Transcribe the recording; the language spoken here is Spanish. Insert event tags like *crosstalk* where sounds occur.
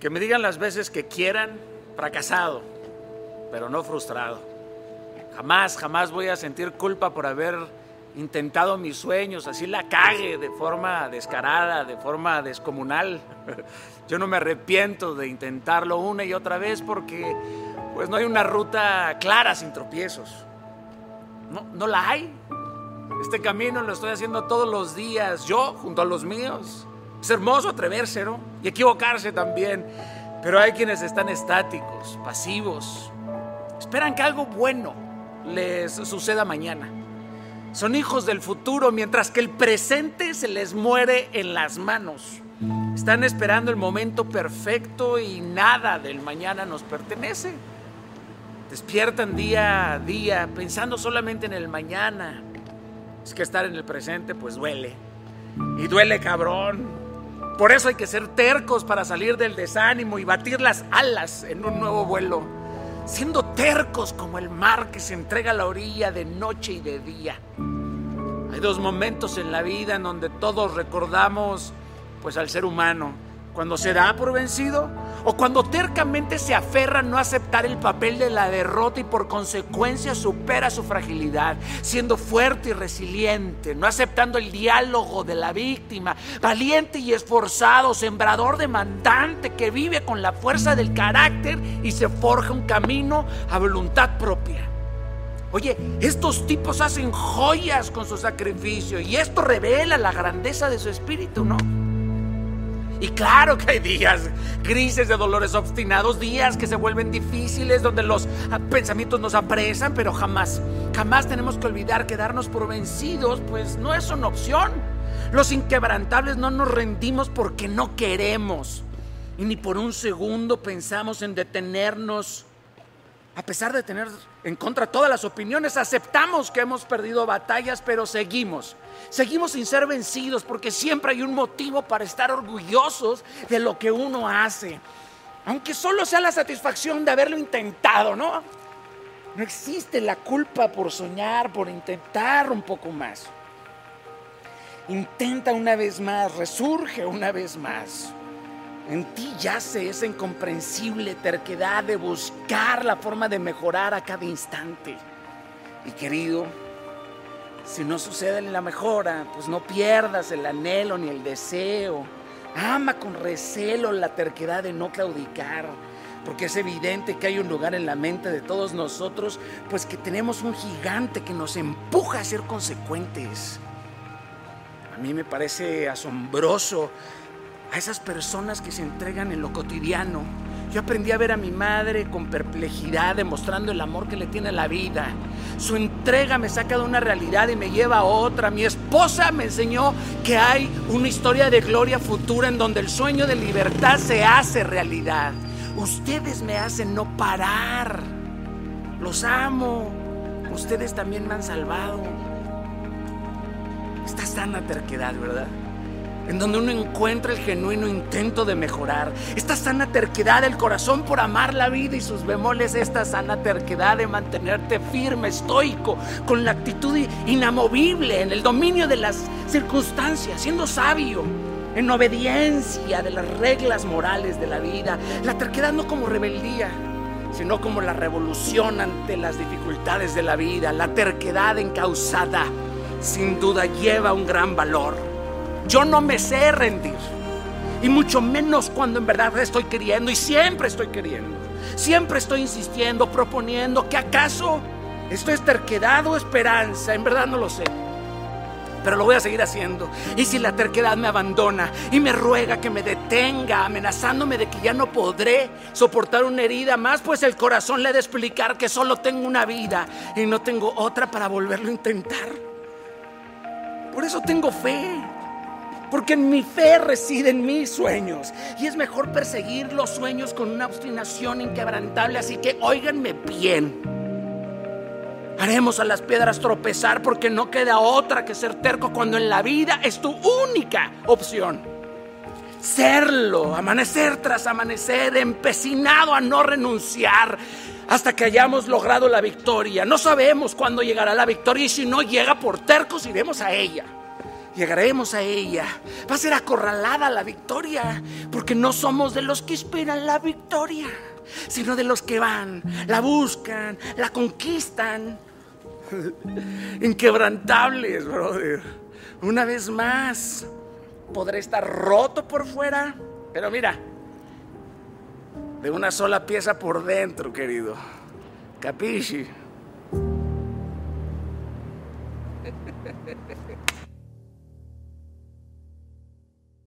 Que me digan las veces que quieran, fracasado, pero no frustrado. Jamás, jamás voy a sentir culpa por haber intentado mis sueños, así la cague de forma descarada, de forma descomunal. *laughs* Yo no me arrepiento de intentarlo una y otra vez porque pues no hay una ruta clara sin tropiezos. No, no la hay. Este camino lo estoy haciendo todos los días, yo junto a los míos. Es hermoso atreverse, ¿no? Y equivocarse también. Pero hay quienes están estáticos, pasivos. Esperan que algo bueno les suceda mañana. Son hijos del futuro, mientras que el presente se les muere en las manos. Están esperando el momento perfecto y nada del mañana nos pertenece. Despiertan día a día pensando solamente en el mañana. Es que estar en el presente pues duele. Y duele cabrón. Por eso hay que ser tercos para salir del desánimo y batir las alas en un nuevo vuelo. Siendo tercos como el mar que se entrega a la orilla de noche y de día. Hay dos momentos en la vida en donde todos recordamos pues al ser humano cuando se da por vencido o cuando tercamente se aferra a no aceptar el papel de la derrota y por consecuencia supera su fragilidad, siendo fuerte y resiliente, no aceptando el diálogo de la víctima, valiente y esforzado, sembrador demandante que vive con la fuerza del carácter y se forja un camino a voluntad propia. Oye, estos tipos hacen joyas con su sacrificio y esto revela la grandeza de su espíritu, ¿no? Y claro que hay días grises de dolores obstinados, días que se vuelven difíciles, donde los pensamientos nos apresan, pero jamás, jamás tenemos que olvidar que darnos por vencidos, pues no es una opción. Los inquebrantables no nos rendimos porque no queremos. Y ni por un segundo pensamos en detenernos. A pesar de tener en contra todas las opiniones, aceptamos que hemos perdido batallas, pero seguimos Seguimos sin ser vencidos porque siempre hay un motivo para estar orgullosos de lo que uno hace. Aunque solo sea la satisfacción de haberlo intentado, ¿no? No existe la culpa por soñar, por intentar un poco más. Intenta una vez más, resurge una vez más. En ti yace esa incomprensible terquedad de buscar la forma de mejorar a cada instante. Y querido, si no sucede la mejora, pues no pierdas el anhelo ni el deseo. Ama con recelo la terquedad de no claudicar, porque es evidente que hay un lugar en la mente de todos nosotros, pues que tenemos un gigante que nos empuja a ser consecuentes. A mí me parece asombroso a esas personas que se entregan en lo cotidiano. Yo aprendí a ver a mi madre con perplejidad, demostrando el amor que le tiene a la vida. Su entrega me saca de una realidad y me lleva a otra. Mi esposa me enseñó que hay una historia de gloria futura en donde el sueño de libertad se hace realidad. Ustedes me hacen no parar. Los amo. Ustedes también me han salvado. Esta sana terquedad, ¿verdad? En donde uno encuentra el genuino intento de mejorar, esta sana terquedad del corazón por amar la vida y sus bemoles, esta sana terquedad de mantenerte firme, estoico, con la actitud inamovible en el dominio de las circunstancias, siendo sabio, en obediencia de las reglas morales de la vida, la terquedad no como rebeldía, sino como la revolución ante las dificultades de la vida, la terquedad encausada, sin duda lleva un gran valor yo no me sé rendir. Y mucho menos cuando en verdad estoy queriendo y siempre estoy queriendo. Siempre estoy insistiendo, proponiendo que acaso esto es terquedad o esperanza. En verdad no lo sé. Pero lo voy a seguir haciendo. Y si la terquedad me abandona y me ruega que me detenga, amenazándome de que ya no podré soportar una herida más, pues el corazón le ha de explicar que solo tengo una vida y no tengo otra para volverlo a intentar. Por eso tengo fe porque en mi fe residen mis sueños. Y es mejor perseguir los sueños con una obstinación inquebrantable. Así que óiganme bien. Haremos a las piedras tropezar porque no queda otra que ser terco cuando en la vida es tu única opción. Serlo, amanecer tras amanecer, empecinado a no renunciar hasta que hayamos logrado la victoria. No sabemos cuándo llegará la victoria y si no llega por tercos iremos a ella. Llegaremos a ella. Va a ser acorralada la victoria, porque no somos de los que esperan la victoria, sino de los que van, la buscan, la conquistan. *laughs* Inquebrantables, brother. Una vez más, podré estar roto por fuera, pero mira, de una sola pieza por dentro, querido. Capisci? *laughs*